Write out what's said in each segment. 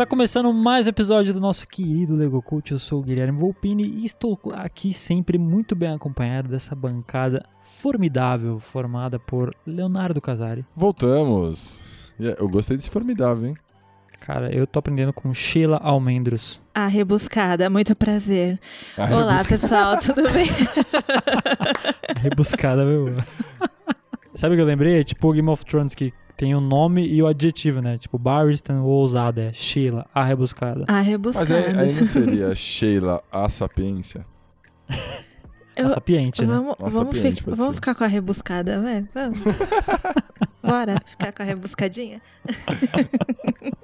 Está começando mais um episódio do nosso querido Lego Cult. Eu sou o Guilherme Volpini e estou aqui sempre muito bem acompanhado dessa bancada formidável formada por Leonardo Casari. Voltamos. Eu gostei desse formidável, hein? Cara, eu tô aprendendo com Sheila Almendros. A rebuscada, muito prazer. A Olá, rebuscada. pessoal, tudo bem? rebuscada, meu. Sabe o que eu lembrei? É tipo Game of Thrones que tem o nome e o adjetivo, né? Tipo, Barristan, ousada, é Sheila, a rebuscada. A rebuscada. Mas aí, aí não seria Sheila, a sapiência? Eu, a sapiente, vamos, né? Vamos, sapiente, ficar, vamos ficar com a rebuscada, vai, vamos. Bora ficar com a rebuscadinha?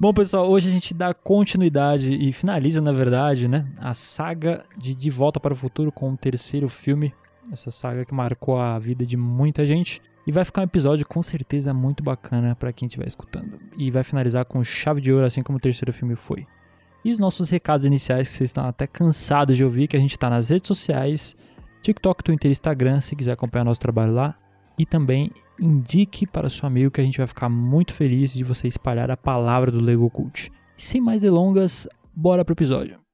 Bom, pessoal, hoje a gente dá continuidade e finaliza, na verdade, né, a saga de De Volta para o Futuro com o terceiro filme, essa saga que marcou a vida de muita gente. E vai ficar um episódio com certeza muito bacana para quem estiver escutando. E vai finalizar com chave de ouro, assim como o terceiro filme foi. E os nossos recados iniciais, que vocês estão até cansados de ouvir, que a gente está nas redes sociais, TikTok, Twitter, Instagram, se quiser acompanhar nosso trabalho lá. E também indique para seu amigo que a gente vai ficar muito feliz de você espalhar a palavra do Lego Cult. E sem mais delongas, bora pro episódio.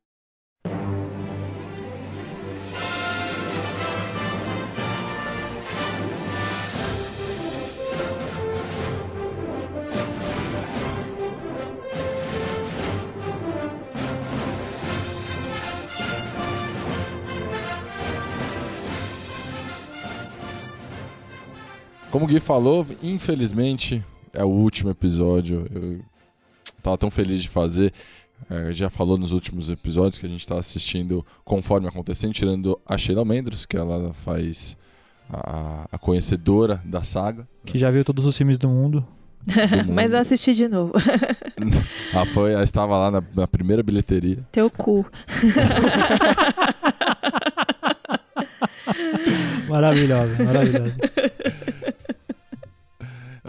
Como o Gui falou, infelizmente é o último episódio. Eu tava tão feliz de fazer. É, já falou nos últimos episódios que a gente tá assistindo conforme acontecendo, tirando a Sheila Mendros, que ela faz a, a conhecedora da saga. Que já viu todos os filmes do mundo. Do mundo. Mas eu assisti de novo. ah, foi, ela estava lá na, na primeira bilheteria. Teu cu. maravilhosa, maravilhosa.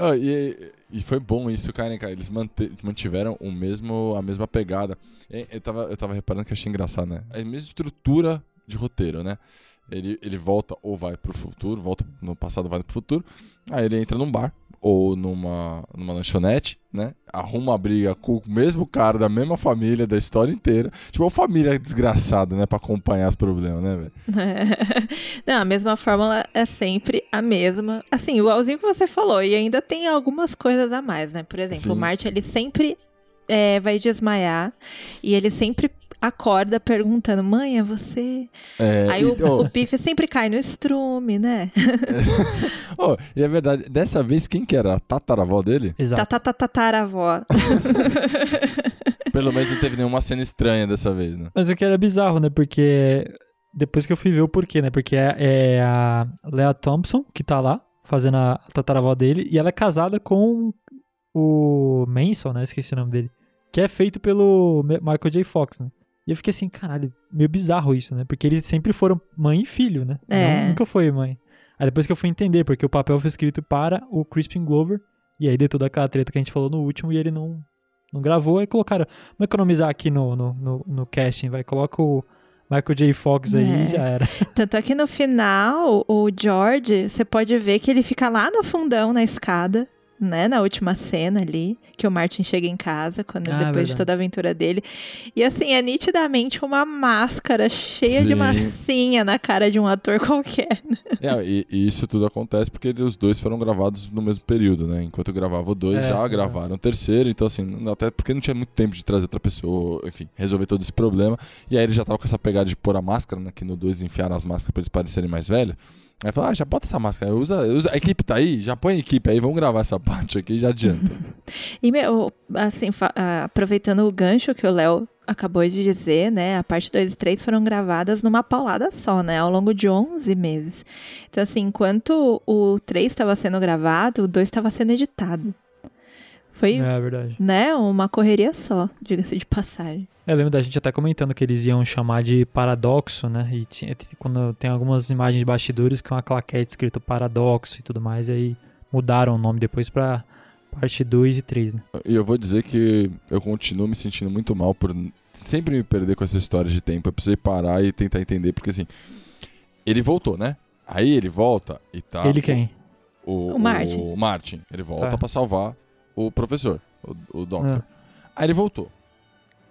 Oh, e, e foi bom isso, cara, cara. Eles mantiveram o mesmo, a mesma pegada. Eu tava, eu tava reparando que achei engraçado, né? A mesma estrutura de roteiro, né? Ele, ele volta ou vai pro futuro, volta no passado, vai pro futuro. Aí ele entra num bar ou numa, numa lanchonete, né? Arruma uma briga com o mesmo cara da mesma família, da história inteira. Tipo, uma família desgraçada, né? Pra acompanhar os problemas, né, velho? Não, a mesma fórmula é sempre a mesma. Assim, igualzinho que você falou. E ainda tem algumas coisas a mais, né? Por exemplo, Sim. o Marte, ele sempre é, vai desmaiar e ele sempre acorda perguntando: Mãe, é você? É, Aí e, o, oh, o Bife sempre cai no estrume, né? oh, e é verdade, dessa vez quem que era? A tataravó dele? Exato. Tataravó. Pelo menos não teve nenhuma cena estranha dessa vez, né? Mas o que era bizarro, né? Porque depois que eu fui ver o porquê, né? Porque é, é a Lea Thompson que tá lá fazendo a tataravó dele e ela é casada com o Manson, né? Esqueci o nome dele. Que é feito pelo Michael J. Fox, né? E eu fiquei assim, caralho, meio bizarro isso, né? Porque eles sempre foram mãe e filho, né? É. Nunca foi mãe. Aí depois que eu fui entender, porque o papel foi escrito para o Crispin Glover, e aí deu toda aquela treta que a gente falou no último, e ele não, não gravou, aí colocaram, vamos economizar aqui no, no, no, no casting, vai, coloca o Michael J. Fox aí é. já era. Tanto é que no final, o George, você pode ver que ele fica lá no fundão na escada, né, na última cena ali, que o Martin chega em casa, quando ah, depois de toda a aventura dele. E assim, é nitidamente uma máscara cheia Sim. de massinha na cara de um ator qualquer. É, e, e, isso tudo acontece porque os dois foram gravados no mesmo período, né? Enquanto eu gravava o dois, é, já é. gravaram o terceiro, então assim, até porque não tinha muito tempo de trazer outra pessoa, enfim, resolver todo esse problema. E aí ele já tava com essa pegada de pôr a máscara, né? Que no dois enfiaram as máscaras pra eles parecerem mais velhos. Aí falou, ah, já bota essa máscara, usa, usa, a equipe tá aí, já põe a equipe aí, vamos gravar essa parte aqui, já adianta. e, meu, assim, aproveitando o gancho que o Léo acabou de dizer, né, a parte 2 e 3 foram gravadas numa paulada só, né, ao longo de 11 meses. Então, assim, enquanto o 3 estava sendo gravado, o 2 estava sendo editado. Foi, é, verdade. né, uma correria só, diga-se de passagem. Eu lembro da gente até comentando que eles iam chamar de paradoxo, né? E tinha, quando tem algumas imagens de bastidores com uma claquete escrito paradoxo e tudo mais, aí mudaram o nome depois pra parte 2 e 3, né? E eu vou dizer que eu continuo me sentindo muito mal por sempre me perder com essa história de tempo. Eu precisei parar e tentar entender, porque assim. Ele voltou, né? Aí ele volta e tá. Ele quem? O, O Martin. O Martin. Ele volta Tá. pra salvar o professor, o, o Doctor. Ah. Aí ele voltou.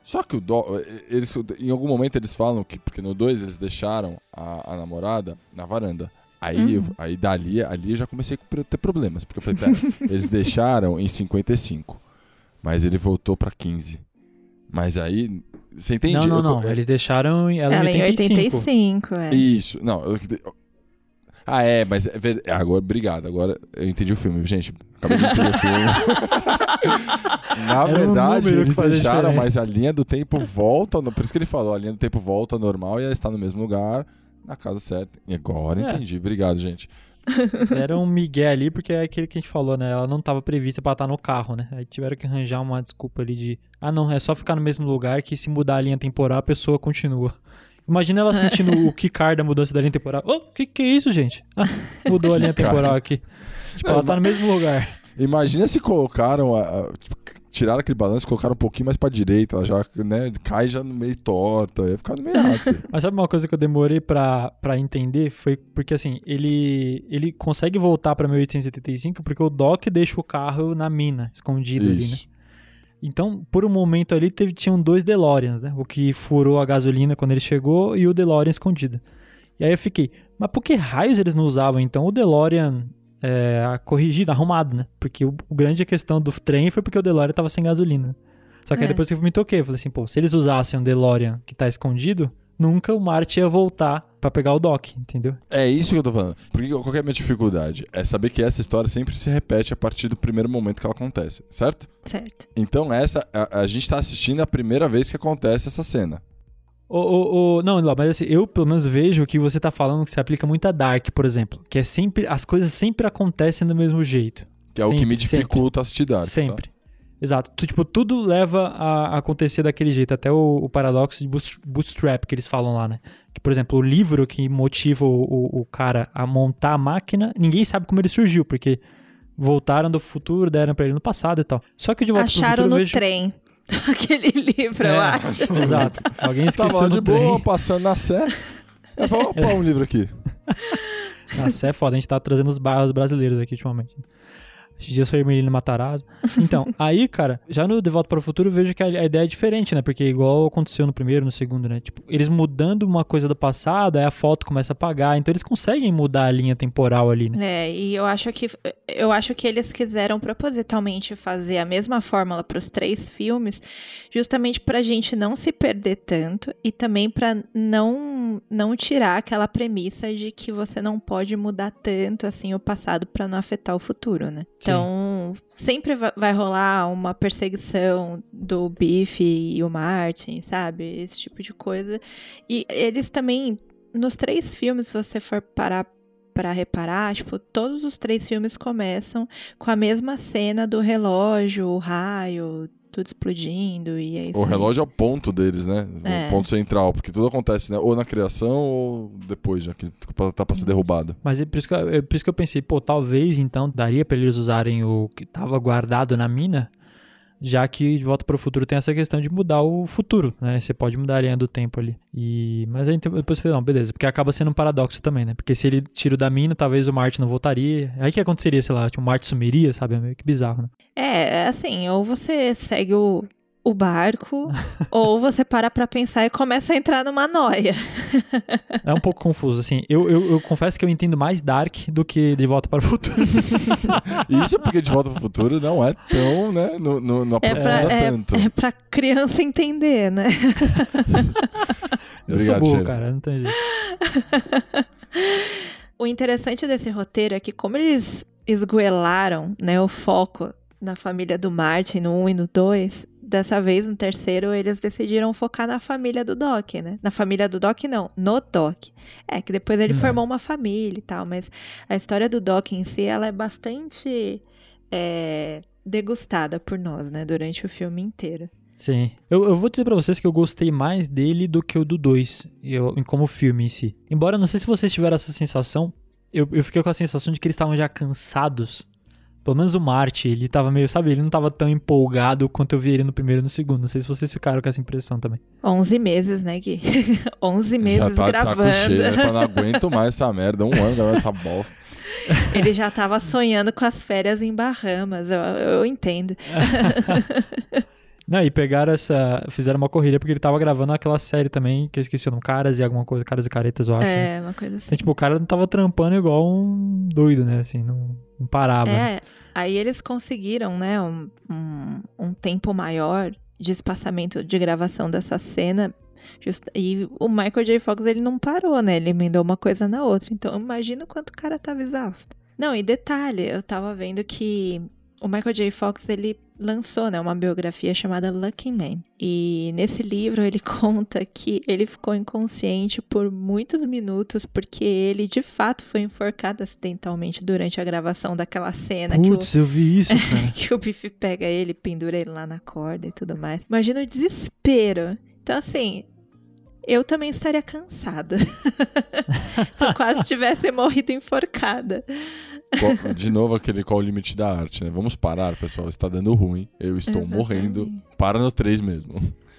Só que o do, eles, em algum momento eles falam que, porque no 2 eles deixaram a, a namorada na varanda. Aí, eu- aí dali, ali eu já comecei a ter problemas. Porque eu falei, pera, eles deixaram em 55, mas ele voltou pra 15. Mas aí, você entende? Não, não, Eu- não. é- Eles deixaram ela, Ela em em 85. 85, é. Isso, não. eu- ah, é, mas é ver- agora, obrigado. Agora eu entendi o filme, gente. Acabei de entender o filme. Na Era um verdade, que eles deixaram, diferença. mas a linha do tempo volta. no- Por isso que ele falou, a linha do tempo volta normal e ela está no mesmo lugar, na casa certa. E agora É. entendi. Obrigado, gente. Era um migué ali, porque é aquele que a gente falou, né? Ela não estava prevista pra estar no carro, né? Aí tiveram que arranjar uma desculpa ali de. Ah, não, é só ficar no mesmo lugar que se mudar a linha temporal a pessoa continua. Imagina ela sentindo o Kikar da mudança da linha temporal. Ô, que que é isso, gente? Ah, mudou a linha temporal aqui. Tipo, ela tá no mesmo lugar. Imagina se colocaram, a, a- tipo, tiraram aquele balanço e colocaram um pouquinho mais pra direita. Ela já né, cai já no meio torta. Ia ficar no meio errado. isso aí. Mas sabe uma coisa que eu demorei pra, pra entender? Foi porque, assim, ele, ele consegue voltar pra 1875 porque o Doc deixa o carro na mina, escondido ali, né? Então, por um momento ali, teve, tinham dois DeLoreans, né? O que furou a gasolina quando ele chegou e o DeLorean escondido. E aí eu fiquei, mas por que raios eles não usavam então o DeLorean é, corrigido, arrumado, né? Porque o, o grande questão do trem foi porque o DeLorean tava sem gasolina. Só que aí É. depois que eu me toquei, eu falei assim, pô, se eles usassem um DeLorean que tá escondido, nunca o Marty ia voltar pra pegar o Doc, entendeu? É isso que eu tô falando. Porque qual que é a minha dificuldade? É saber que essa história sempre se repete a partir do primeiro momento que ela acontece, certo? Certo. Então essa, a, a gente tá assistindo a primeira vez que acontece essa cena. Ô, ô, ô, não, Ló, mas assim, eu pelo menos vejo que você tá falando que se aplica muito a Dark, por exemplo. Que é sempre. As coisas sempre acontecem do mesmo jeito. Que é o que Sempre, me dificulta assistir Dark. tá? Exato. Tu, tipo, tudo leva a acontecer daquele jeito. Até o, o paradoxo de boot- bootstrap que eles falam lá, né? Que, por exemplo, o livro que motiva o, o, o cara a montar a máquina, ninguém sabe como ele surgiu, porque voltaram do futuro, deram pra ele no passado e tal. Só que de volta Acharam pro futuro no eu vejo... trem. Aquele livro, eu É, acho. Exato. Alguém esqueceu Tava no de boa, trem. passando na sé. Eu falei, opa, um livro aqui. Nossa, é foda. A gente tá trazendo os bairros brasileiros aqui ultimamente. Esses dias foi Menino Matarazzo. Então, aí, cara, já no De Volta para o Futuro eu vejo que a, a ideia é diferente, né? Porque igual aconteceu no primeiro, no segundo, né? Tipo, eles mudando uma coisa do passado, aí a foto começa a apagar. Então eles conseguem mudar a linha temporal ali, né? É, e eu acho que eu acho que eles quiseram propositalmente fazer a mesma fórmula para os três filmes, justamente para a gente não se perder tanto e também para não não tirar aquela premissa de que você não pode mudar tanto assim o passado para não afetar o futuro, né? Sim. Então sempre va- vai rolar uma perseguição do Biff e o Martin, sabe? Esse tipo de coisa. E eles também nos três filmes, se você for parar para reparar, tipo, todos os três filmes começam com a mesma cena do relógio, o raio, tudo explodindo e é isso. O aí. relógio é o ponto deles, né? É. O ponto central. Porque tudo acontece, né? Ou na criação ou depois, já que tá pra ser derrubado. Mas é por isso, que eu, é por isso que eu pensei, pô, talvez então daria pra eles usarem o que tava guardado na mina, já que De Volta para o Futuro tem essa questão de mudar o futuro, né? Você pode mudar a linha do tempo ali. E mas aí depois eu falei, não, beleza, porque acaba sendo um paradoxo também, né? Porque se ele tira o da mina, talvez o Marty não voltaria. Aí que aconteceria, sei lá, tipo, o Marty sumiria, sabe? É meio que bizarro, né? É, assim, ou você segue o, o barco, ou você para pra pensar e começa a entrar numa noia. É um pouco confuso, assim. Eu, eu, eu confesso que eu entendo mais Dark do que De Volta para o Futuro. Isso é porque De Volta pro Futuro não é tão, né? Não, não, não É pra, é, tanto. é pra criança entender, né? Eu sou Obrigado, burro, Sheila. cara, não tem jeito. O interessante desse roteiro é que como eles esgoelaram, né, o foco na família do Martin no 1 e no 2, dessa vez no terceiro eles decidiram focar na família do Doc, né? Na família do Doc não, no Doc. É que depois ele Não. formou uma família e tal, mas a história do Doc em si, ela é bastante é, degustada por nós, né, durante o filme inteiro. Sim. Eu, eu vou dizer pra vocês que eu gostei mais dele do que o do 2, eu, em como filme em si. Embora, não sei se vocês tiveram essa sensação, eu, eu fiquei com a sensação de que eles estavam já cansados Pelo menos o Marty, ele tava meio, sabe, ele não tava tão empolgado quanto eu vi ele no primeiro e no segundo. Não sei se vocês ficaram com essa impressão também. 11 meses, né, Gui? 11 meses já tá gravando. De saco cheio, né? Eu não aguento mais essa merda, um ano gravando essa bosta. Ele já tava sonhando com as férias em Bahamas, eu, eu entendo. Não, e pegaram essa. Fizeram uma corrida porque ele tava gravando aquela série também, que eu esqueci o nome, Caras e alguma coisa, Caras e Caretas, eu acho. É, né? uma coisa assim. Então, tipo, o cara não tava trampando igual um doido, né? Assim, não, não parava. É, aí eles conseguiram, né, um, um, um tempo maior de espaçamento de gravação dessa cena. Just, e o Michael J. Fox, ele não parou, né? Ele emendou uma coisa na outra. Então, imagina o quanto o cara tava exausto. Não, e detalhe, eu tava vendo que o Michael J. Fox, ele lançou, né, uma biografia chamada Lucky Man. E nesse livro ele conta que ele ficou inconsciente por muitos minutos porque ele de fato foi enforcado acidentalmente durante a gravação daquela cena Putz, que o, eu vi isso, cara. que o Biff pega ele, pendura ele lá na corda e tudo mais. Imagina o desespero. Então assim, eu também estaria cansada. Se eu quase tivesse morrido enforcada. De novo, aquele qual o limite da arte, né? Vamos parar, pessoal. Está dando ruim. Eu estou Exatamente. morrendo. Para no 3 mesmo.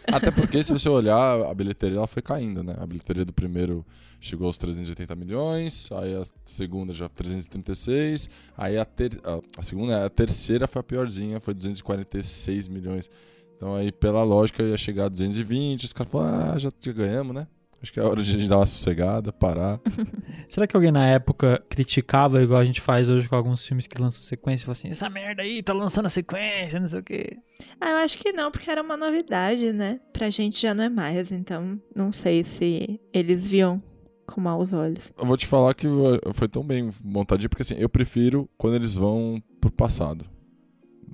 Até porque, se você olhar, a bilheteria ela foi caindo, né? A bilheteria do primeiro chegou aos 380 milhões, aí a segunda já 336, aí a, ter... a, segunda, a terceira foi a piorzinha, foi 246 milhões. Então aí, pela lógica, ia chegar a 220, os caras falaram, ah, já ganhamos, né? Acho que é hora de a gente dar uma sossegada, parar. Será que alguém na época criticava, igual a gente faz hoje com alguns filmes que lançam sequência, e fala assim, essa merda aí tá lançando a sequência, não sei o quê. Ah, eu acho que não, porque era uma novidade, né? Pra gente já não é mais, então não sei se eles viam com maus olhos. Eu vou te falar que foi tão bem montadinho, porque assim, eu prefiro quando eles vão pro passado.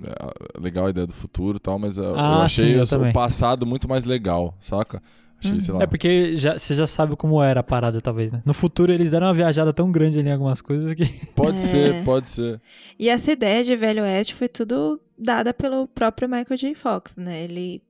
É, legal a ideia do futuro e tal, mas uh, eu Ah, achei sim, eu o também. passado muito mais legal, saca? Achei, sei lá. É porque já, você já sabe como era a parada, talvez, né? No futuro eles deram uma viajada tão grande ali em algumas coisas que. Pode É. ser, pode ser. E essa ideia de Velho Oeste foi tudo dada pelo próprio Michael J. Fox, né? Ele,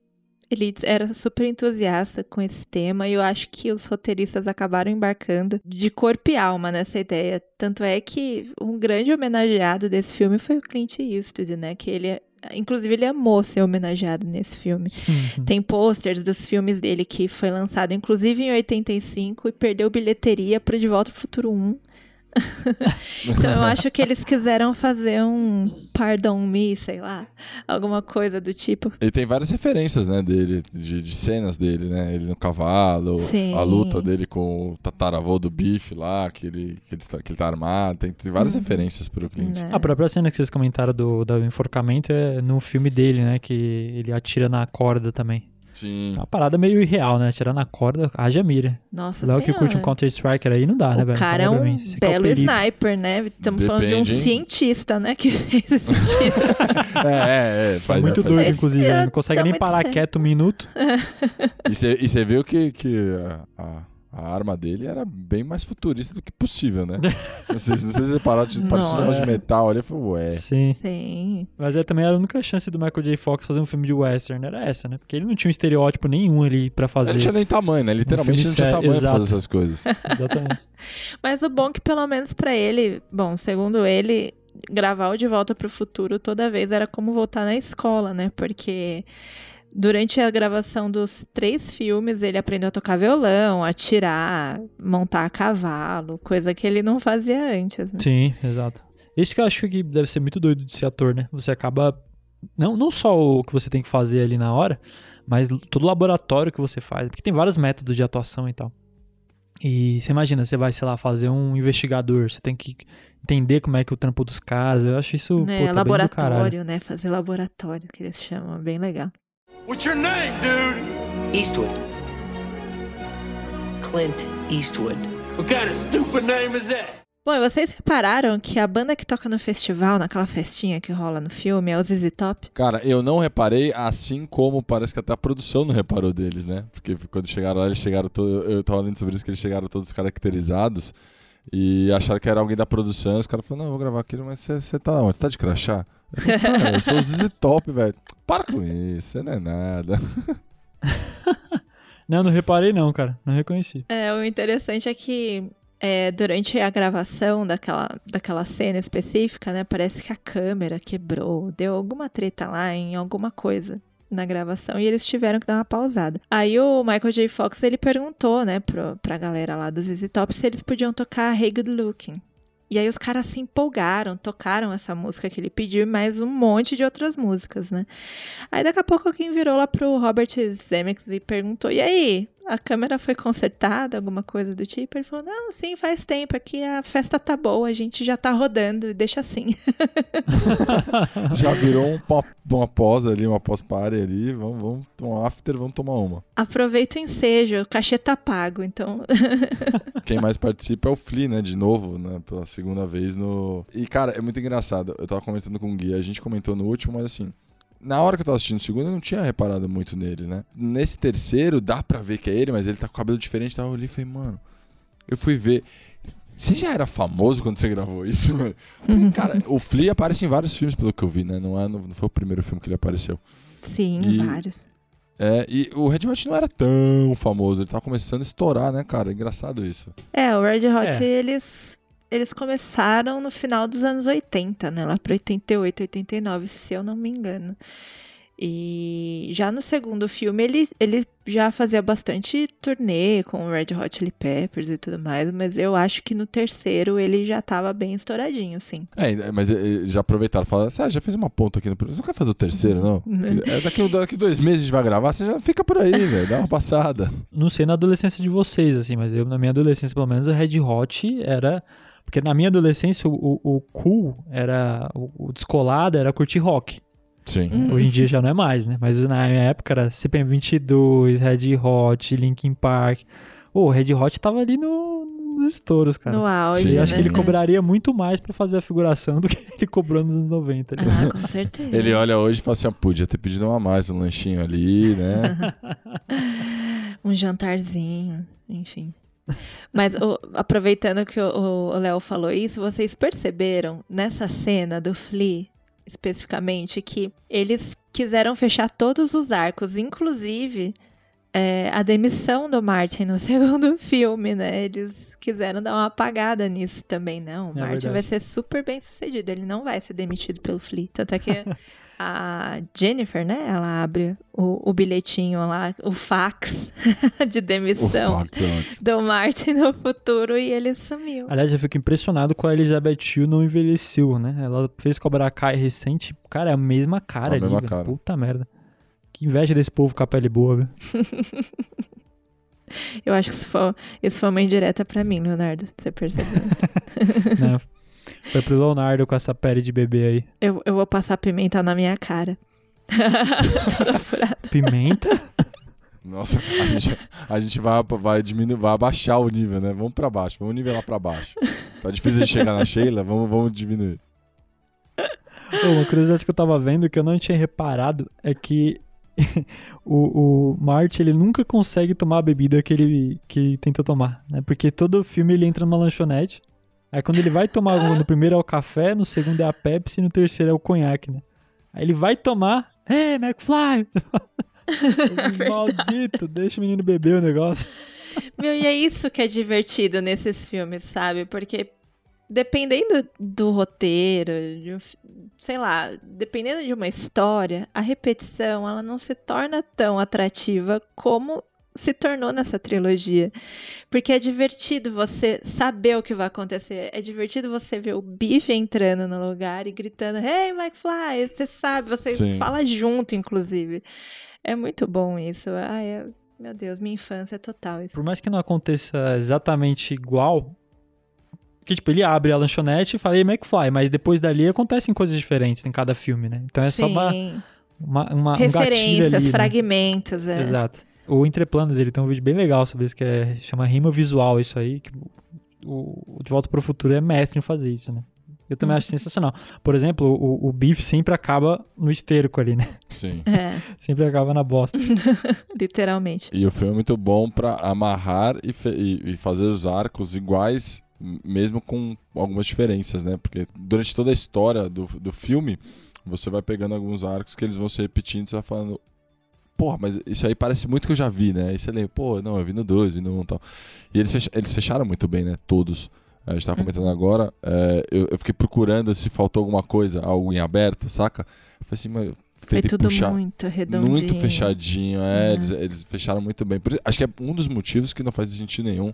ele era super entusiasta com esse tema e eu acho que os roteiristas acabaram embarcando de corpo e alma nessa ideia. Tanto é que um grande homenageado desse filme foi o Clint Eastwood, né? Que ele, inclusive, ele amou ser homenageado nesse filme. Tem posters dos filmes dele que foi lançado, inclusive em 85, e perdeu bilheteria pro De Volta ao Futuro 1. então eu acho que eles quiseram fazer um Pardon Me, sei lá, alguma coisa do tipo. Ele tem várias referências, né, dele, de, de cenas dele, né? Ele no cavalo, Sim. a luta dele com o tataravô do bife lá, que ele, que ele, tá, que ele tá armado. Tem, tem várias Uhum. referências pro Clint. né? A própria cena que vocês comentaram do, do enforcamento é no filme dele, né? Que ele atira na corda também. Sim. É uma parada meio irreal, né? Atirar na corda, haja mira. Nossa Léo que curte um Counter-Strike aí não dá, né, O velho? cara é um mim. Você que é o belo perito. sniper, né? Estamos falando de um hein? cientista, né? Que fez esse tiro. É, é, é. É Faz, muito faz- doido, inclusive. Ele é não consegue nem parar sério. quieto um minuto. E você viu que, que a, a- a arma dele era bem mais futurista do que possível, né? não, sei, se- não sei se vocês pararam de um de metal ali. Eu falei, ué. Sim. Sim. Mas é também a única chance do Michael J. Fox fazer um filme de western era essa, né? Porque ele não tinha um estereótipo nenhum ali pra fazer. Ele não tinha nem tamanho, né? Literalmente ele não tinha sério, tamanho pra exato. fazer essas coisas. Exatamente. Mas o bom é que pelo menos pra ele, bom, segundo ele, gravar o De Volta pro Futuro toda vez era como voltar na escola, né? Porque durante a gravação dos três filmes ele aprendeu a tocar violão, a tirar, montar a cavalo, coisa que ele não fazia antes, né? Sim, exato. Isso que eu acho que deve ser muito doido de ser ator, né? Você acaba. Não, não só o que você tem que fazer ali na hora, mas todo o laboratório que você faz. Porque tem vários métodos de atuação e tal. E você imagina, você vai, sei lá, fazer um investigador, você tem que entender como é que é o trampo dos caras. Eu acho isso. Né, pô, tá bem do caralho. laboratório, né? Fazer laboratório, que eles chamam, bem legal. What's your name, dude? Eastwood. Clint Eastwood. What kind of stupid name is that? Bom, e vocês repararam que a banda que toca no festival, naquela festinha que rola no filme, é o ZZ Top? Cara, eu não reparei, assim como parece que até a produção não reparou deles, né? Porque quando chegaram lá, eles chegaram todos. Eu tava lendo sobre isso, que eles chegaram todos caracterizados e acharam que era alguém da produção. Os caras falaram: Não, eu vou gravar aquilo, mas você- você tá onde? Você tá de crachá? "Cara, eu sou o ZZ Top, velho. Para com isso, você não é nada. Não, não reparei não, cara. Não reconheci. É, o interessante é que é, durante a gravação daquela, daquela cena específica, né? Parece que a câmera quebrou, deu alguma treta lá em alguma coisa na gravação e eles tiveram que dar uma pausada. Aí o Michael J. Fox ele perguntou, né, pro, pra galera lá do ZZ Top se eles podiam tocar Hey Good Looking. E aí os caras se empolgaram, tocaram essa música que ele pediu, mais um monte de outras músicas, né? Aí daqui a pouco alguém virou lá pro Robert Zemeckis e perguntou: "E aí, a câmera foi consertada, alguma coisa do tipo?" Ele falou: "Não, sim, faz tempo aqui a festa tá boa, a gente já tá rodando, deixa assim." já virou um pop, uma pós ali, uma pós-party ali, vamos, vamos um after, vamos tomar uma. Aproveita o ensejo, o cachê tá pago, então. Quem mais participa é o Flea, né, de novo, né, pela segunda vez no... E, cara, é muito engraçado, eu tava comentando com o Gui, a gente comentou no último, mas assim, na hora que eu tava assistindo o segundo, eu não tinha reparado muito nele, né? Nesse terceiro, dá pra ver que é ele, mas ele tá com o cabelo diferente, tava ali e falei, mano, eu fui ver... Você já era famoso quando você gravou isso? Falei, cara, o Flea aparece em vários filmes, pelo que eu vi, né? Não, é, não foi o primeiro filme que ele apareceu. Sim, e, vários. É, e o Red Hot não era tão famoso, ele tava começando a estourar, né, cara? Engraçado isso. É, o Red Hot, é. eles eles começaram no final dos anos 80, né? Lá para 88, 89, se eu não me engano. E já no segundo filme ele, ele já fazia bastante turnê com o Red Hot Chili Peppers e tudo mais, mas eu acho que no terceiro ele já tava bem estouradinho, sim. É, mas já aproveitaram, falaram assim, ah, já fez uma ponta aqui no primeiro, você não quer fazer o terceiro, não? é, daqui, daqui dois meses a gente vai gravar, você já fica por aí, velho, dá uma passada. Não sei na adolescência de vocês, assim, mas eu na minha adolescência, pelo menos, o Red Hot era... Porque na minha adolescência o, o, o cool era... O, o descolado era curtir rock. Sim. Hum. Hoje em dia já não é mais, né? Mas na minha época era CPM22, Red Hot, Linkin Park. O oh, Red Hot tava ali no, nos estouros, cara. No auge. Sim, né? acho que ele cobraria muito mais para fazer a figuração do que ele cobrou nos anos 90. Né? Ah, com certeza. ele olha hoje e fala assim: ah, podia ter pedido uma mais, um lanchinho ali, né? um jantarzinho, enfim. Mas o, aproveitando que o Léo falou isso, vocês perceberam nessa cena do Flea especificamente, que eles quiseram fechar todos os arcos, inclusive é, a demissão do Martin no segundo filme, né? Eles quiseram dar uma apagada nisso também. Não, o é Martin verdade. vai ser super bem sucedido, ele não vai ser demitido pelo Flea. Tanto é que a Jennifer, né? Ela abre o, o bilhetinho lá, o fax de demissão fax, é do Martin no futuro e ele sumiu. Aliás, eu fico impressionado com a Elizabeth Shue não envelheceu, né? Ela fez Cobra Kai recente, cara, é a mesma cara a ali, mesma cara. puta merda. Que inveja desse povo com a pele boa, viu? eu acho que isso foi, isso foi uma indireta pra mim, Leonardo, você percebeu? não, foi pro Leonardo com essa pele de bebê aí. Eu, eu vou passar pimenta na minha cara. Toda furada. Pimenta? Nossa, a gente, a gente vai, vai diminuir, vai abaixar o nível, né? Vamos pra baixo, vamos nivelar pra baixo. Tá difícil de chegar na Sheila, vamos, vamos diminuir. uma curiosidade que eu tava vendo que eu não tinha reparado é que o, o Marty ele nunca consegue tomar a bebida que ele que tenta tomar, né? Porque todo filme ele entra numa lanchonete Aí quando ele vai tomar, no primeiro é o café, no segundo é a Pepsi e no terceiro é o conhaque, né? Aí ele vai tomar, hey, McFly! é Maldito, deixa o menino beber o negócio. Meu, e é isso que é divertido nesses filmes, sabe? Porque dependendo do roteiro, de, sei lá, dependendo de uma história, a repetição ela não se torna tão atrativa como se tornou nessa trilogia. Porque é divertido você saber o que vai acontecer. É divertido você ver o Biff entrando no lugar e gritando: Hey, McFly! Você sabe, você Sim. fala junto, inclusive. É muito bom isso. Ai, é... Meu Deus, minha infância é total. Isso. Por mais que não aconteça exatamente igual. Que, tipo, ele abre a lanchonete e fala, Hey, McFly, mas depois dali acontecem coisas diferentes em cada filme, né? Então é Sim. só uma, uma, uma Referências, um ali, fragmentos. Né? É. Exato. O Entreplanos, ele tem um vídeo bem legal sobre isso, que é, chama Rima Visual, isso aí, que o, o De Volta para o Futuro é mestre em fazer isso, né? Eu também acho sensacional. Por exemplo, o, o Beef sempre acaba no esterco ali, né? Sim. É. sempre acaba na bosta. Literalmente. E o filme é muito bom para amarrar e, e, e, fazer os arcos iguais, mesmo com algumas diferenças, né? Porque durante toda a história do, do filme, você vai pegando alguns arcos que eles vão se repetindo, você vai falando, porra, mas isso aí parece muito que eu já vi, né? Aí você lembra, pô, não, eu vi no 2, vi no 1 um, e tal. E eles, fech eles fecharam muito bem, né? Todos. A gente tava comentando Uhum. agora, é, eu, eu fiquei procurando se faltou alguma coisa, algo em aberto, saca? Eu falei assim, mas eu Foi tentei tudo puxar. muito redondinho. Muito fechadinho, é, Uhum. eles, eles fecharam muito bem. Por acho que é um dos motivos que não faz sentido nenhum.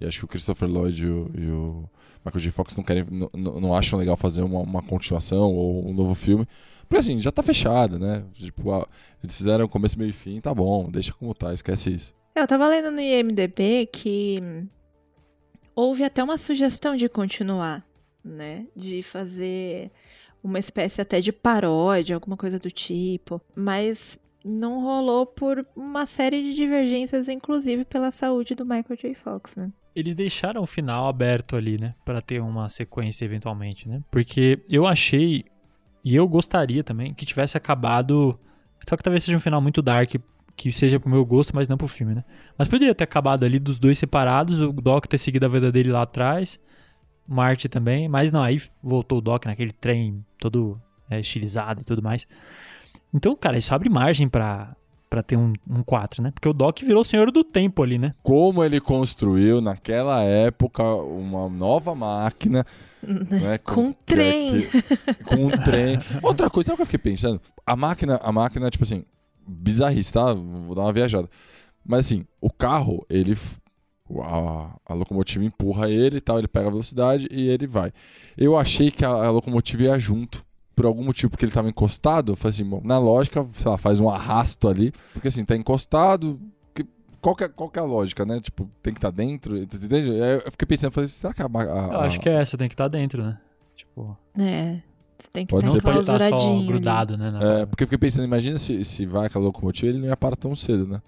E acho que o Christopher Lloyd e o, e o Michael J. Fox não querem, não, não acham legal fazer uma, uma continuação ou um novo filme. Porque assim, já tá fechado, né? Tipo, eles fizeram começo, meio e fim, tá bom, deixa como tá, esquece isso. Eu tava lendo no IMDB que houve até uma sugestão de continuar, né? De fazer uma espécie até de paródia, alguma coisa do tipo. Mas não rolou por uma série de divergências, inclusive pela saúde do Michael J. Fox, né? Eles deixaram o final aberto ali, né? Pra ter uma sequência eventualmente, né? Porque eu achei, e eu gostaria também, que tivesse acabado. Só que talvez seja um final muito dark, que seja pro meu gosto, mas não pro filme, né? Mas poderia ter acabado ali dos dois separados, o Doc ter seguido a vida dele lá atrás, o Marty também, mas não, aí voltou o Doc naquele trem todo é, estilizado e tudo mais. Então, cara, isso abre margem pra, pra ter um, um 4, né? Porque o Doc virou o senhor do tempo ali, né? Como ele construiu naquela época uma nova máquina. né, Com que- trem. que- com um trem. Outra coisa, sabe o que eu fiquei pensando? A máquina, a máquina, tipo assim, bizarrice, tá? Vou dar uma viajada. Mas assim, o carro, ele. A, a locomotiva empurra ele e tal, ele pega a velocidade e ele vai. Eu achei que a, a locomotiva ia junto. Por algum motivo, porque ele tava encostado, eu falei assim, bom, na lógica, sei lá, faz um arrasto ali. Porque assim, tá encostado. que- Qual que, é, qual que é a lógica, né? Tipo, tem que estar dentro. Entende? Aí Eu fiquei pensando, falei, será que a. ma- a- Eu acho que é essa, tem que estar dentro, né? Tipo, É. Você tem que Pode estar pode estar só grudado, né? É, porque eu fiquei pensando, imagina se, se vai aquela locomotiva, ele não ia parar tão cedo, né?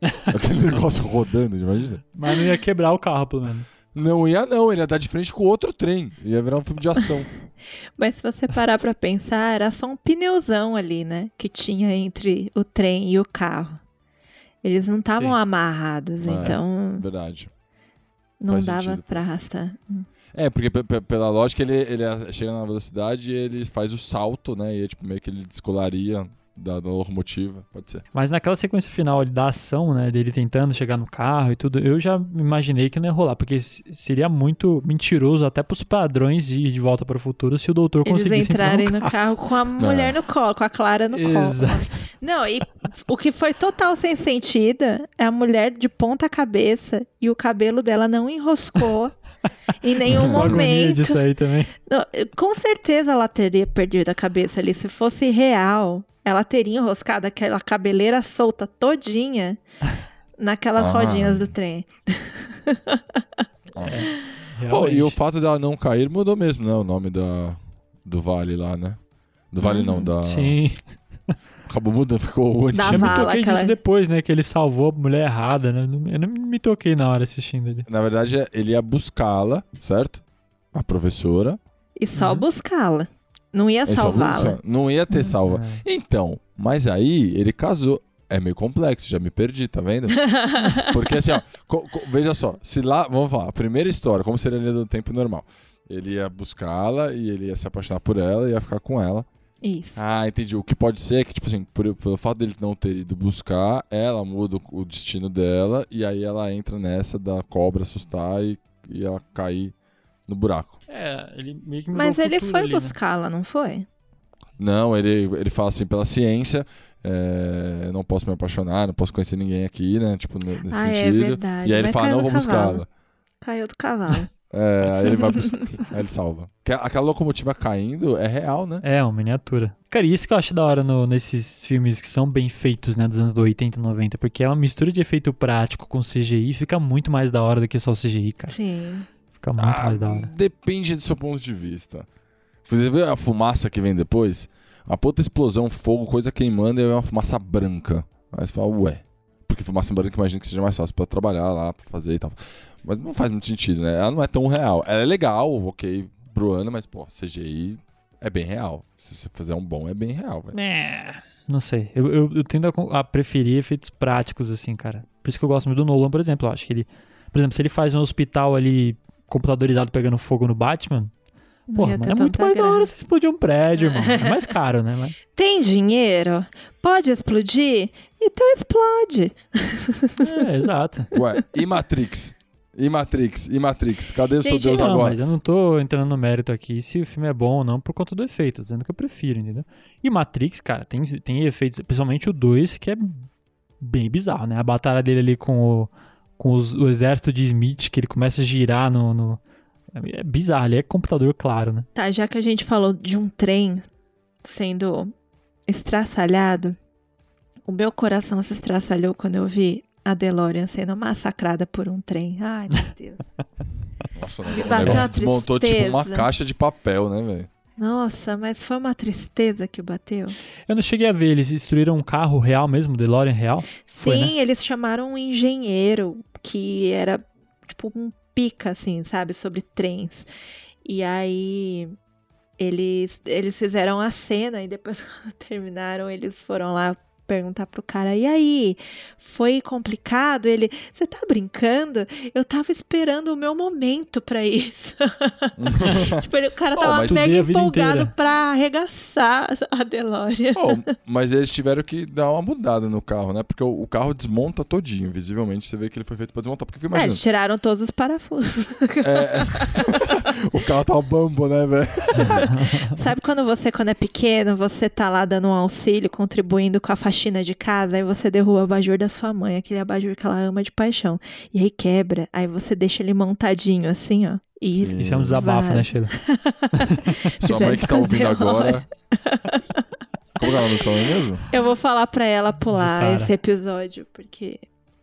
Aquele negócio rodando, imagina. Mas não ia quebrar o carro, pelo menos. Não ia não, ele ia dar de frente com outro trem. Ia virar um filme de ação. Mas se você parar pra pensar, era só um pneuzão ali, né? Que tinha entre o trem e o carro. Eles não estavam amarrados, É. então Verdade. não faz dava sentido. pra arrastar. É, porque pe- pe- pela lógica ele, ele chega na velocidade e ele faz o salto, né? E é, tipo, meio que ele descolaria da, da locomotiva. Pode ser. Mas naquela sequência final ali da ação, né? Dele tentando chegar no carro e tudo, eu já imaginei que não ia rolar. Porque seria muito mentiroso até pros padrões de De Volta para o Futuro se o doutor Eles conseguisse entrar entrarem no no carro. carro com a mulher no colo, com a Clara no Exato. colo. Não, e o que foi total sem sentido é a mulher de ponta cabeça e o cabelo dela não enroscou em nenhum Uma momento. disso aí também. Não, com certeza ela teria perdido a cabeça ali. Se fosse real, ela teria enroscado aquela cabeleira solta todinha naquelas Ah. rodinhas do trem. Pô, Realmente. e o fato dela não cair mudou mesmo, né? O nome da, do vale lá, né? Do vale não, da. Sim. Acabou mudando, ficou o Da Eu antigo. me toquei aquela- disso depois, né? Que ele salvou a mulher errada, né? Eu não me toquei na hora assistindo ali. Na verdade, ele ia buscá-la, certo? A professora. E só Uhum. buscá-la. Não ia salvá-la. Não ia ter salva. É. Então, mas aí ele casou. É meio complexo, já me perdi, tá vendo? Porque assim, ó, co- co- veja só, se lá, vamos falar, a primeira história, como seria a linha do tempo normal? Ele ia buscá-la e ele ia se apaixonar por ela e ia ficar com ela. Isso. Ah, entendi. O que pode ser é que, tipo assim, por- pelo fato dele não ter ido buscar, ela muda o- o destino dela e aí ela entra nessa da cobra assustar e, e ela cair no buraco. É, ele meio que Mas ele foi ali, né? buscá-la, não foi? Não, ele, ele fala assim, pela ciência, é, não posso me apaixonar, não posso conhecer ninguém aqui, né? Tipo, ne- nesse ah, é sentido. verdade. e aí ele Mas fala, não vou buscá-la. Caiu do cavalo. É, aí ele vai buscar. aí ele salva. Que- Aquela locomotiva caindo é real, né? É, uma miniatura. Cara, e isso que eu acho da hora no- nesses filmes que são bem feitos, né, dos anos 80 e 90, porque é uma mistura de efeito prático com CGI, fica muito mais da hora do que só o CGI, cara. Sim. Fica muito Ah, mais da hora. depende do seu ponto de vista. Você vê a fumaça que vem depois? A puta explosão, fogo, coisa queimando e é uma fumaça branca. Aí você fala, ué. Porque fumaça branca imagina que seja mais fácil pra trabalhar lá, pra fazer e tal. Mas não faz muito sentido, né? Ela não é tão real. Ela é legal, ok, pro ano, mas, pô, CGI é bem real. Se você fizer um bom, é bem real, velho. É, não sei. Eu, eu, eu tendo a, a preferir efeitos práticos, assim, cara. Por isso que eu gosto muito do Nolan, por exemplo. Eu acho que ele. Por exemplo, se ele faz um hospital ali computadorizado pegando fogo no Batman. Porra, mano, é muito mais da hora você explodir um prédio, irmão. É mais caro, né? Mas... Tem dinheiro? Pode explodir? Então explode. É, exato. Ué, e Matrix? E Matrix? E Matrix? Cadê o seu Deus Não, agora? mas eu não tô entrando no mérito aqui se o filme é bom ou não por conta do efeito. Tô dizendo que eu prefiro, entendeu? E Matrix, cara, tem, tem efeitos, principalmente o 2, que é bem bizarro, né? A batalha dele ali com o, com os- o exército de Smith, que ele começa a girar no. no- é bizarro, ali é computador, claro, né? Tá, já que a gente falou de um trem sendo estraçalhado, o meu coração se estraçalhou quando eu vi a DeLorean sendo massacrada por um trem. Ai, meu Deus. Nossa, Me o negócio desmontou tipo uma caixa de papel, né, velho? Nossa, mas foi uma tristeza que bateu. Eu não cheguei a ver, eles destruíram um carro real mesmo, DeLorean real. Foi, Sim, eles chamaram um engenheiro que era tipo um pica, assim, sabe, sobre trens. E aí eles, eles fizeram a cena e depois, quando terminaram, eles foram lá perguntar pro cara: e aí? Foi complicado? Ele, você tá brincando? Eu tava esperando o meu momento pra isso. tipo, ele- o cara Oh, tava estudei mega empolgado pra arregaçar a DeLorean. Pô, mas eles tiveram que dar uma mudada no carro, né? Porque o, o carro desmonta todinho, visivelmente. Você vê que ele foi feito pra desmontar. Porque fico É, eles tiraram todos os parafusos. É, o carro tá bambo, né, velho? Sabe quando você, quando é pequeno, você tá lá dando um auxílio, contribuindo com a faxina de casa, aí você derruba o abajur da sua mãe, aquele abajur que ela ama de paixão. E aí quebra, aí você deixa ele montadinho assim, ó. E Sim. Isso é um desabafo, vai. né, Sheila? Sua mãe que tá ouvindo agora. Como é o nome da sua mãe mesmo? eu vou falar pra ela pular esse episódio, porque,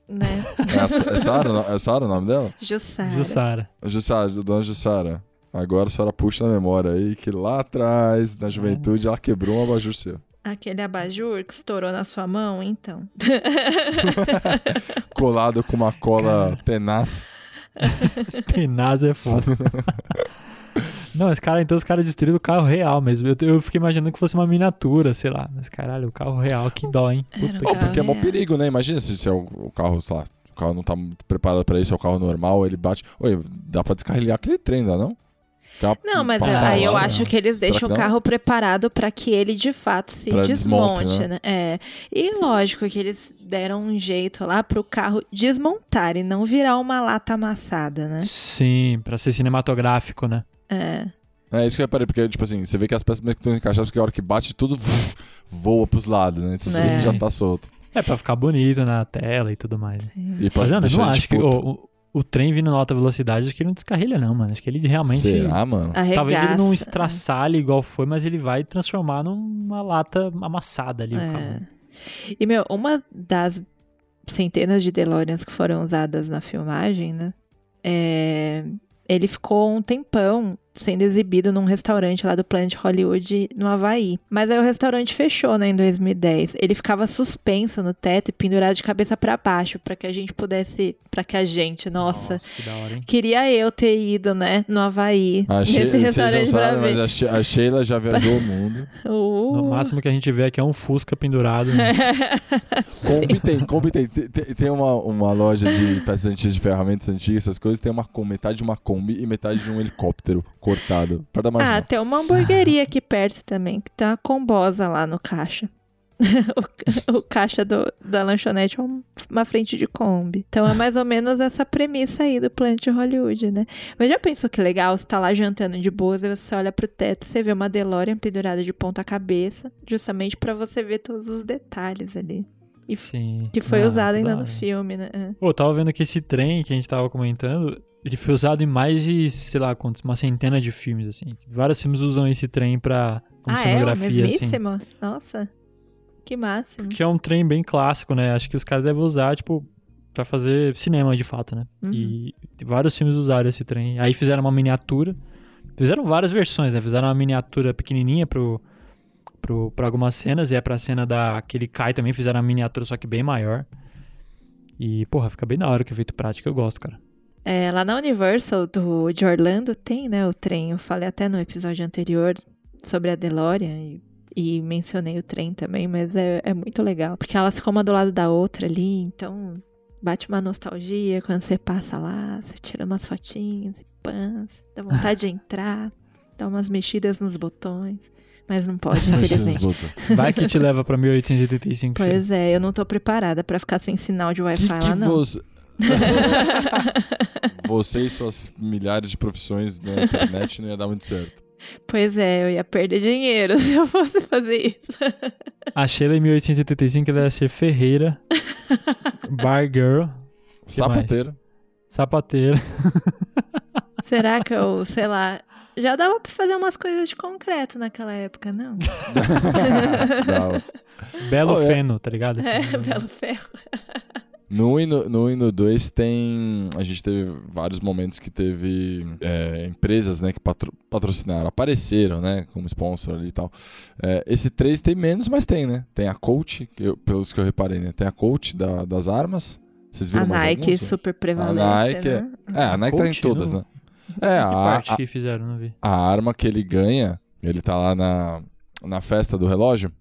né? É, a- é Sara? É Sara o nome dela? Jussara. Jussara. Jussara, dona Jussara. Agora a senhora puxa na memória aí que lá atrás, na juventude, ela quebrou um abajur seu. Aquele abajur que estourou na sua mão, então. Colado com uma cola tenaz. Tenaz é foda. Não, esse cara, então os caras destruíram o carro real mesmo. Eu, eu fiquei imaginando que fosse uma miniatura, sei lá. Mas caralho, o carro real, que dó, hein? Puta Oh, porque é mó perigo, né? Imagina se, se é o, o carro, sei lá, o carro não tá preparado pra isso, é o carro normal, ele bate. Oi, dá pra descarrilhar aquele trem, dá não? Uma- Não, mas aí eu acho que eles deixam que o carro preparado para que ele de fato se Pra desmonte, desmonte, né? É. E lógico que eles deram um jeito lá pro carro desmontar e não virar uma lata amassada, né? Sim, pra ser cinematográfico, né? É. É isso que eu reparei, porque, tipo assim, você vê que as peças meio que estão encaixadas, porque a hora que bate tudo voa pros lados, né? Isso É. já tá solto. É pra ficar bonito na tela e tudo mais. E pra Mas eu não acho que o, o, trem vindo na alta velocidade, acho que ele não descarrilha, não, mano. Acho que ele realmente. Será, mano? Arregaça. Talvez ele não estraçalhe igual foi, mas ele vai transformar numa lata amassada ali É. carro. E, meu, uma das centenas de DeLoreans que foram usadas na filmagem, né? É, Ele ficou um tempão sendo exibido num restaurante lá do Planet Hollywood no Havaí. Mas aí o restaurante fechou, né, em 2010. Ele ficava suspenso no teto e pendurado de cabeça pra baixo para que a gente pudesse, para que a gente, nossa, que da hora, hein? queria eu ter ido, né, no Havaí, A nesse restaurante pra sabem, mas ver. a, She- a Sheila já viajou o mundo. Uh. No máximo que a gente vê aqui é um Fusca pendurado. né? Kombi tem, Kombi tem, tem, tem- uma, uma loja de peças antigas, de ferramentas antigas, essas coisas, tem uma metade de uma Kombi e metade de um helicóptero cortado. Para dar mais Ah, tem uma hamburgueria aqui perto também, que tem uma combosa lá no caixa. o, o caixa do- da lanchonete é um- uma frente de Kombi. Então é mais ou menos essa premissa aí do Planet Hollywood, né? Mas já pensou que legal? Você tá lá jantando de boas, aí você olha pro teto, você vê uma DeLorean pendurada de ponta cabeça, justamente pra você ver todos os detalhes ali. E Sim. Que foi Ah, usado ainda da no filme, né? É. Pô, eu tava vendo que esse trem que a gente tava comentando, ele foi usado em mais de, sei lá quantos, uma centena de filmes, assim. Vários filmes usam esse trem pra, como Ah, é? Cenografia, assim. mesmíssimo? Nossa, que máximo. Que é um trem bem clássico, né? Acho que os caras devem usar, tipo, pra fazer cinema de fato, né? Uhum. E vários filmes usaram esse trem. Aí fizeram uma miniatura. Fizeram várias versões, né? Fizeram uma miniatura pequenininha pro, pro, pra algumas cenas. E é pra cena da que ele cai também. Fizeram uma miniatura, só que bem maior. E, porra, fica bem da hora que efeito prático. Eu gosto, cara. É, lá na Universal do, de Orlando tem, né, o trem. Eu falei até no episódio anterior sobre a DeLorean e, e mencionei o trem também, mas é, é muito legal. Porque elas ficam uma do lado da outra ali, então bate uma nostalgia quando você passa lá, você tira umas fotinhas e pãs, dá vontade de entrar. Dá umas mexidas nos botões. Mas não pode, infelizmente. Vai que te leva pra 1885. Sheila. Pois é, eu não tô preparada pra ficar sem sinal de Wi-Fi lá, não. você... você e suas milhares de profissões na internet não ia dar muito certo. Pois é, eu ia perder dinheiro se eu fosse fazer isso. A Sheila em 1885 ela ia ser ferreira, bar girl, Sapateiro. sapateira. Será que eu, sei lá, já dava pra fazer umas coisas de concreto naquela época, não? Dava. Belo Oh, é. feno, tá ligado? É, belo ferro. No 1 e no, no, 1 e no 2 tem. A gente teve vários momentos que teve é, empresas né, que patro- patrocinaram, apareceram, né? Como sponsor ali e tal. É, esse 3 tem menos, mas tem, né? Tem a Coach, que eu- pelos que eu reparei, né? Tem a Coach da- das armas. Vocês viram A mais Nike alguns? super prevalece, A Nike é- né? É, a Nike tá em Coach, todas, não? né? É, a, parte a, que fizeram, não vi. a arma que ele ganha, ele tá lá na, na festa do relógio.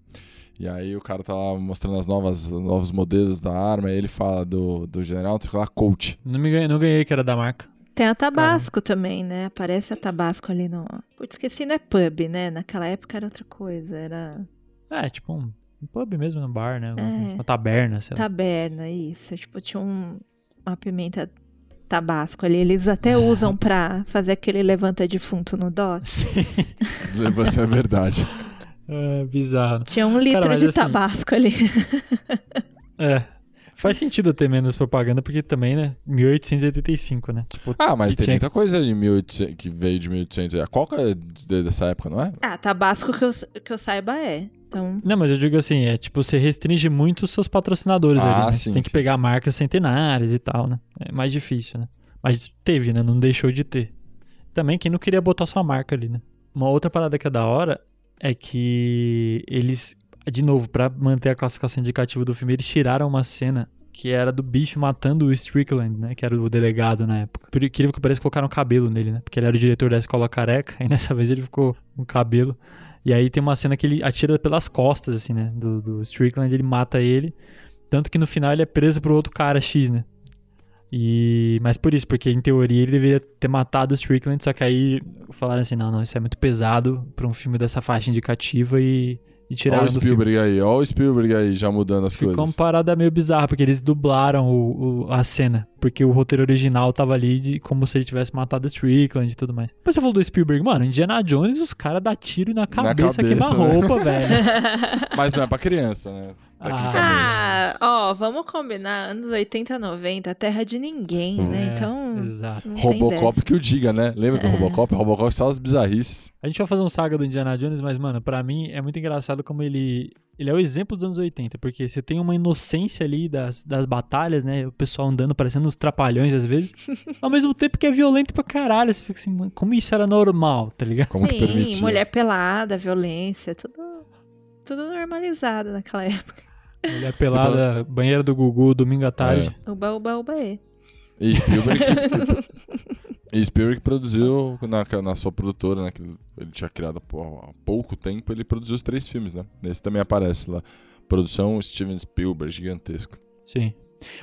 E aí o cara tá lá mostrando as novas os novos modelos da arma. E ele fala do, do general, sei lá, coach. Não, me ganhei, não ganhei que era da marca. Tem a Tabasco também, né? Aparece a Tabasco ali no. Putz, esqueci, não é pub, né? Naquela época era outra coisa, era É, tipo um, um pub mesmo, um bar, né? É. Uma taberna, sei lá. taberna, isso. Tipo, tinha um, uma pimenta Tabasco ali. Eles até usam pra fazer aquele levanta defunto no dock. Sim. Levanta a verdade. É, bizarro. Tinha um litro mas de assim- Tabasco ali. É. Faz sentido ter menos propaganda, porque também, né? 1885, né? Tipo, Ah, mas tem tinha- muita coisa de 1800, que veio de 1800. A Coca é de- dessa época, não é? Ah, Tabasco que eu, que eu saiba é. Então, Não, mas eu digo assim, é tipo, você restringe muito os seus patrocinadores Ah, ali, né? sim, Tem que sim. pegar marcas centenárias e tal, né? É mais difícil, né? Mas teve, né? Não deixou de ter. Também quem não queria botar sua marca ali, né? Uma outra parada que é da hora é que eles, de novo, pra manter a classificação indicativa do filme, eles tiraram uma cena que era do bicho matando o Strickland, né? Que era o delegado na época. Por incrível que pareça, colocaram cabelo nele, né? Porque ele era o diretor da escola careca, e dessa vez ele ficou com cabelo. E aí tem uma cena que ele atira pelas costas, assim, né? Do, do Strickland, ele mata ele. Tanto que no final ele é preso por outro cara X, né? E... Mas por isso, porque em teoria ele deveria ter matado o Strickland, só que aí falaram assim, não, não, isso é muito pesado pra um filme dessa faixa indicativa e, e Olha tiraram o do filme. Spielberg aí, olha o Spielberg aí já mudando as Ficou uma coisas. parada meio bizarra, porque eles dublaram o, o- a cena. Porque o roteiro original tava ali de, como se ele tivesse matado o Strickland e tudo mais. Mas você falou do Spielberg, mano, Indiana Jones, os caras dão tiro na cabeça, cabeça, queima né? roupa, velho. Mas não é pra criança, né? Tecnicamente. Ah, ó, vamos combinar. Anos 80, 90, terra de ninguém, né? É, Então. Exato. Robocop que o diga, né? Lembra do É. Robocop? Robocop só as bizarrices. A gente vai fazer um saga do Indiana Jones, mas, mano, pra mim é muito engraçado como ele. Ele é o exemplo dos anos 80, porque você tem uma inocência ali das, das batalhas, né? O pessoal andando parecendo uns trapalhões às vezes. ao mesmo tempo que é violento pra caralho. Você fica assim, mano, como isso era normal, tá ligado? Como que Sim, permitia? mulher pelada, violência, tudo, tudo normalizado naquela época. Mulher pelada, banheira do Gugu, domingo à tarde. Uba, uba, uba, é. E Spielberg, e Spielberg produziu na, na sua produtora, né? Que ele tinha criado há pouco tempo, ele produziu os três filmes, né? Nesse também aparece lá. Produção Steven Spielberg, gigantesco. Sim.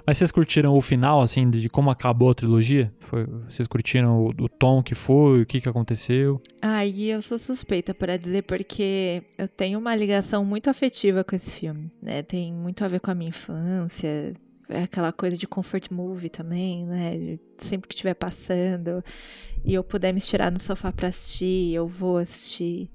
Mas vocês curtiram o final, assim, de como acabou a trilogia? Foi, vocês curtiram o, o tom que foi, o que, que aconteceu? Ai, eu sou suspeita para dizer porque eu tenho uma ligação muito afetiva com esse filme, né? Tem muito a ver com a minha infância, é aquela coisa de comfort movie também, né? Sempre que estiver passando e eu puder me estirar no sofá para assistir, eu vou assistir.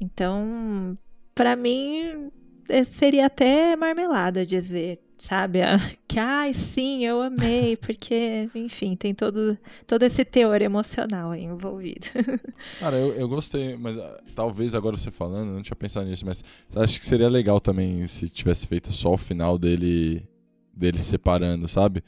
Então, para mim eh, seria até marmelada dizer, sabe? Que ai, sim, eu amei, porque, enfim, tem todo todo esse teor emocional aí envolvido. Cara, eu, eu gostei, mas ah, talvez agora você falando, eu não tinha pensado nisso, mas acho que seria legal também se tivesse feito só o final dele dele se separando, sabe?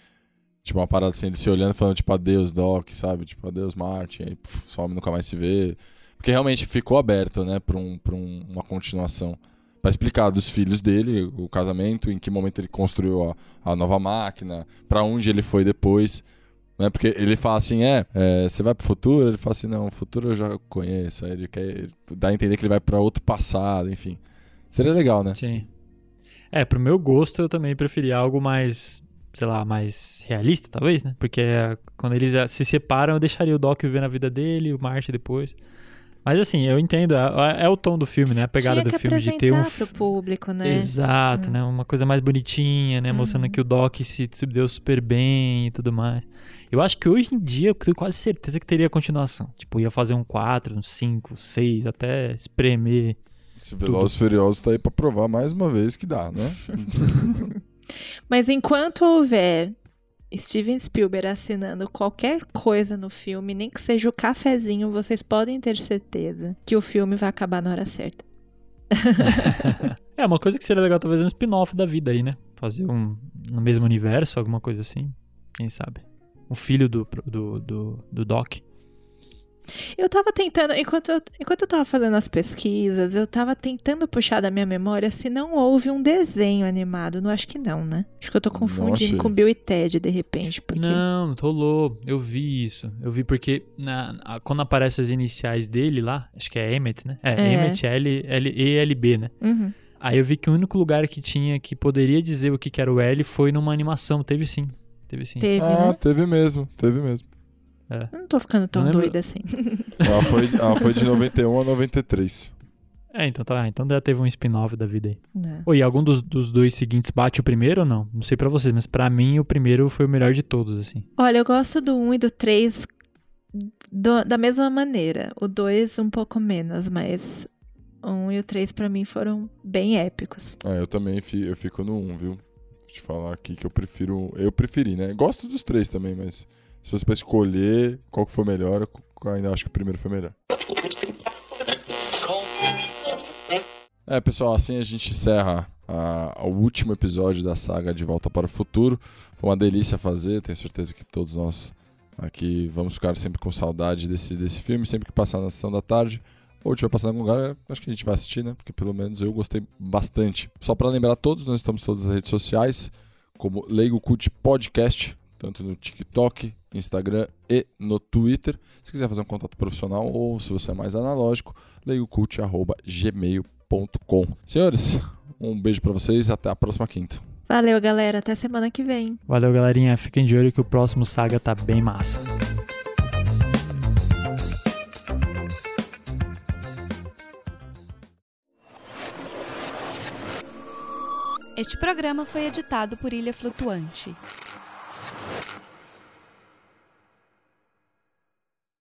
Tipo, uma parada assim, ele se olhando falando, tipo, adeus, Doc, sabe? Tipo, adeus, Martin, aí puf, some, nunca mais se vê. Porque realmente ficou aberto, né, pra, um, pra um- uma continuação. Pra explicar dos filhos dele, o casamento, em que momento ele construiu a, a nova máquina, pra onde ele foi depois. Né? Porque ele fala assim, é, é, você vai pro futuro? Ele fala assim, não, o futuro eu já conheço. Aí ele quer dar a entender que ele vai pra outro passado, enfim. Seria legal, né? Sim. É, pro meu gosto eu também preferia algo mais, sei lá, mais realista, talvez, né? Porque é, quando eles eh, se separam, eu deixaria o Doc viver na vida dele, o Marty depois. Mas assim, eu entendo, é, é, o tom do filme, né? A pegada do filme de ter um. pro público, né? Exato, hum. né? Uma coisa mais bonitinha, né? Hum. Mostrando uhum. que o Doc se deu super bem e tudo mais. Eu acho que hoje em dia eu tenho quase certeza que teria continuação. Tipo, ia fazer um 4, um 5, 6, até espremer. Esse Velozes Furiosos tá aí pra provar mais uma vez que dá, né? Mas enquanto houver Steven Spielberg assinando qualquer coisa no filme, nem que seja o cafezinho, vocês podem ter certeza que o filme vai acabar na hora certa. é, uma coisa que seria legal talvez um spin-off da vida aí, né? Fazer um no mesmo universo, alguma coisa assim. Quem sabe? O filho do, do, do, do Doc. Eu tava tentando, enquanto eu, enquanto eu tava fazendo as pesquisas, eu tava tentando puxar da minha memória se não houve um desenho animado. Não acho que não, né? Acho que eu tô confundindo com Bill e Ted, de repente. Porque... Não, rolou. Eu vi isso. Eu vi porque na, quando aparecem as iniciais dele lá, acho que é Emmett, né? É, é. Emmett L, L, E, L, B, né? Uhum. Aí eu vi que o único lugar que tinha que poderia dizer o que, que era o L foi numa animação. Teve sim. Teve sim. Teve, ah, né? teve mesmo. Teve mesmo. É. Não tô ficando tão doida assim. Ela foi, ela foi de 91 a 93. É, então tá. Então já teve um spin-off da vida aí. É. Oi, algum dos, dos dois seguintes bate o primeiro ou não? Não sei para vocês, mas para mim o primeiro foi o melhor de todos, assim. Olha, eu gosto do 1 um e do 3 do, da mesma maneira. O 2 um pouco menos, mas o 1 um e o 3 para mim foram bem épicos. Ah, eu também fico, eu fico no 1, um, viu? Vou te falar aqui que eu prefiro. Eu preferi, né? Gosto dos três também, mas se fosse pra escolher qual que foi melhor, eu ainda acho que o primeiro foi melhor. É, pessoal, assim a gente encerra o último episódio da saga De Volta para o Futuro. Foi uma delícia fazer, tenho certeza que todos nós aqui vamos ficar sempre com saudade desse, desse filme, sempre que passar na sessão da tarde ou estiver passando em algum lugar, acho que a gente vai assistir, né? Porque pelo menos eu gostei bastante. Só para lembrar todos, nós estamos todas as redes sociais, como Leigo Cult Podcast, tanto no TikTok, Instagram e no Twitter. Se quiser fazer um contato profissional ou se você é mais analógico, leigocult.gmail.com. Senhores, um beijo para vocês até a próxima quinta. Valeu, galera. Até semana que vem. Valeu, galerinha. Fiquem de olho que o próximo saga tá bem massa. Este programa foi editado por Ilha Flutuante.